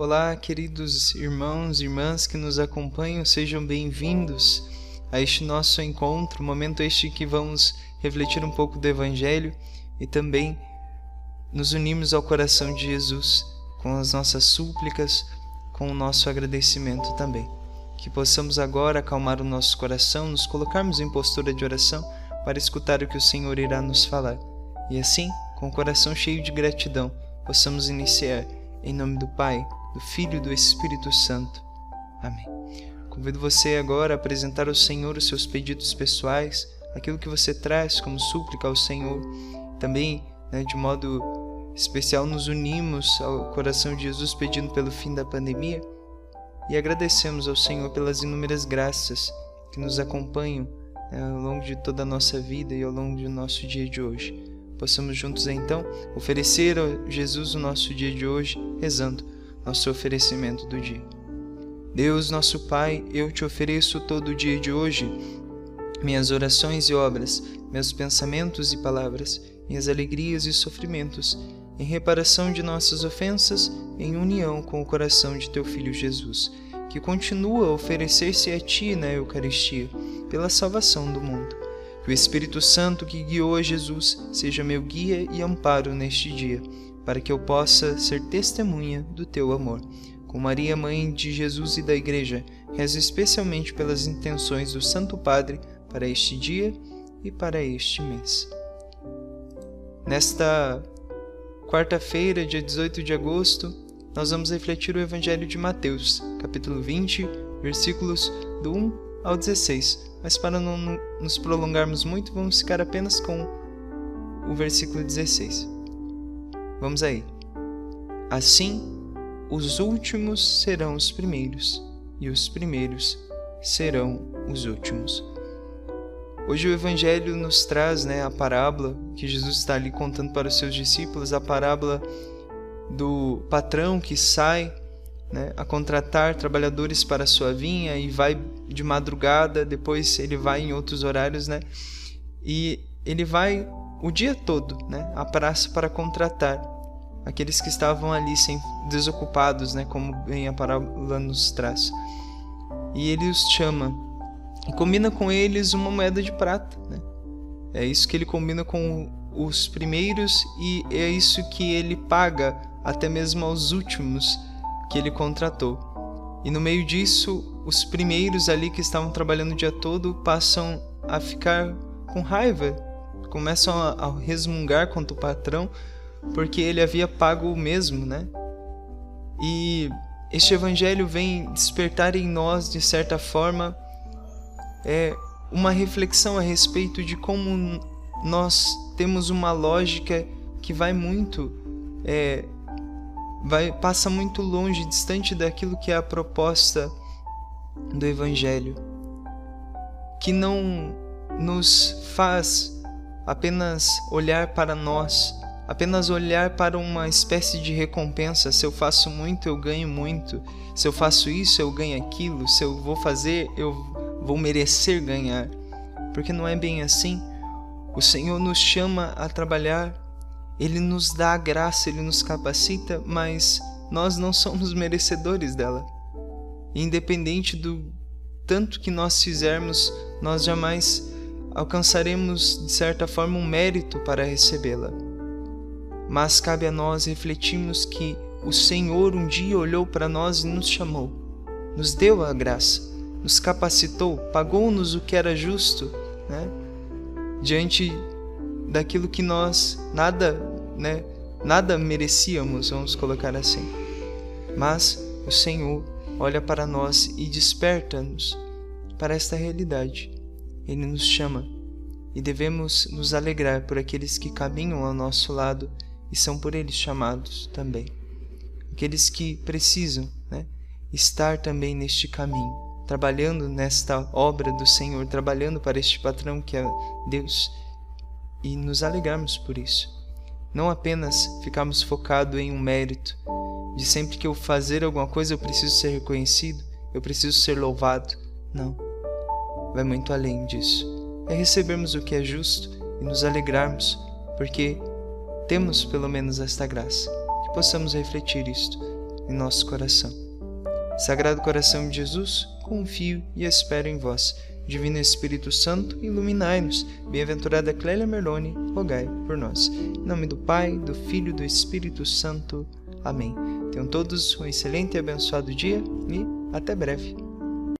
Olá, queridos irmãos e irmãs que nos acompanham, sejam bem-vindos a este nosso encontro, momento este que vamos refletir um pouco do Evangelho e também nos unirmos ao coração de Jesus com as nossas súplicas, com o nosso agradecimento também. Que possamos agora acalmar o nosso coração, nos colocarmos em postura de oração para escutar o que o Senhor irá nos falar. E assim, com o coração cheio de gratidão, possamos iniciar em nome do Pai, do Filho e do Espírito Santo. Amém. Convido você agora a apresentar ao Senhor os seus pedidos pessoais, aquilo que você traz como súplica ao Senhor. Também, né, de modo especial, nos unimos ao coração de Jesus pedindo pelo fim da pandemia e agradecemos ao Senhor pelas inúmeras graças que nos acompanham né, ao longo de toda a nossa vida e ao longo do nosso dia de hoje. Possamos juntos então oferecer a Jesus o nosso dia de hoje, rezando nosso oferecimento do dia. Deus, nosso Pai, eu te ofereço todo o dia de hoje, minhas orações e obras, meus pensamentos e palavras, minhas alegrias e sofrimentos, em reparação de nossas ofensas, em união com o coração de teu Filho Jesus, que continua a oferecer-se a ti na Eucaristia, pela salvação do mundo. Que o Espírito Santo que guiou a Jesus seja meu guia e amparo neste dia para que eu possa ser testemunha do teu amor. Com Maria, mãe de Jesus e da Igreja, rezo especialmente pelas intenções do Santo Padre para este dia e para este mês. Nesta quarta-feira, dia 18 de agosto, nós vamos refletir o Evangelho de Mateus, capítulo 20, versículos do 1 ao 16. Mas para não nos prolongarmos muito, vamos ficar apenas com o versículo 16. Vamos aí. Assim, os últimos serão os primeiros, e os primeiros serão os últimos. Hoje o Evangelho nos traz né, a parábola que Jesus está ali contando para os seus discípulos, a parábola do patrão que sai né, a contratar trabalhadores para a sua vinha e vai de madrugada, depois ele vai em outros horários, né? E ele vai o dia todo né, à praça para contratar aqueles que estavam ali sem desocupados, né, como bem a parábola nos traz. E ele os chama e combina com eles uma moeda de prata. Né? É isso que ele combina com os primeiros e é isso que ele paga até mesmo aos últimos que ele contratou. E no meio disso, os primeiros ali que estavam trabalhando o dia todo passam a ficar com raiva começam a, a resmungar contra o patrão porque ele havia pago o mesmo, né? E este evangelho vem despertar em nós, de certa forma, é uma reflexão a respeito de como nós temos uma lógica que vai muito é, vai passa muito longe, distante daquilo que é a proposta do evangelho, que não nos faz apenas olhar para nós, apenas olhar para uma espécie de recompensa. Se eu faço muito, eu ganho muito. Se eu faço isso, eu ganho aquilo. Se eu vou fazer, eu vou merecer ganhar. Porque não é bem assim. O Senhor nos chama a trabalhar, Ele nos dá a graça, Ele nos capacita, mas nós não somos merecedores dela. Independente do tanto que nós fizermos, nós jamais alcançaremos de certa forma um mérito para recebê-la. Mas cabe a nós refletirmos que o Senhor um dia olhou para nós e nos chamou, nos deu a graça, nos capacitou, pagou-nos o que era justo, né? Diante daquilo que nós nada, né, nada merecíamos, vamos colocar assim. Mas o Senhor olha para nós e desperta-nos para esta realidade ele nos chama e devemos nos alegrar por aqueles que caminham ao nosso lado e são por eles chamados também. Aqueles que precisam né, estar também neste caminho, trabalhando nesta obra do Senhor, trabalhando para este patrão que é Deus e nos alegrarmos por isso. Não apenas ficarmos focados em um mérito, de sempre que eu fazer alguma coisa eu preciso ser reconhecido, eu preciso ser louvado. Não vai muito além disso. É recebermos o que é justo e nos alegrarmos, porque temos pelo menos esta graça. Que possamos refletir isto em nosso coração. Sagrado coração de Jesus, confio e espero em vós. Divino Espírito Santo, iluminai-nos. Bem-aventurada Clélia Merlone, rogai por nós. Em nome do Pai, do Filho e do Espírito Santo. Amém. Tenham todos um excelente e abençoado dia e até breve.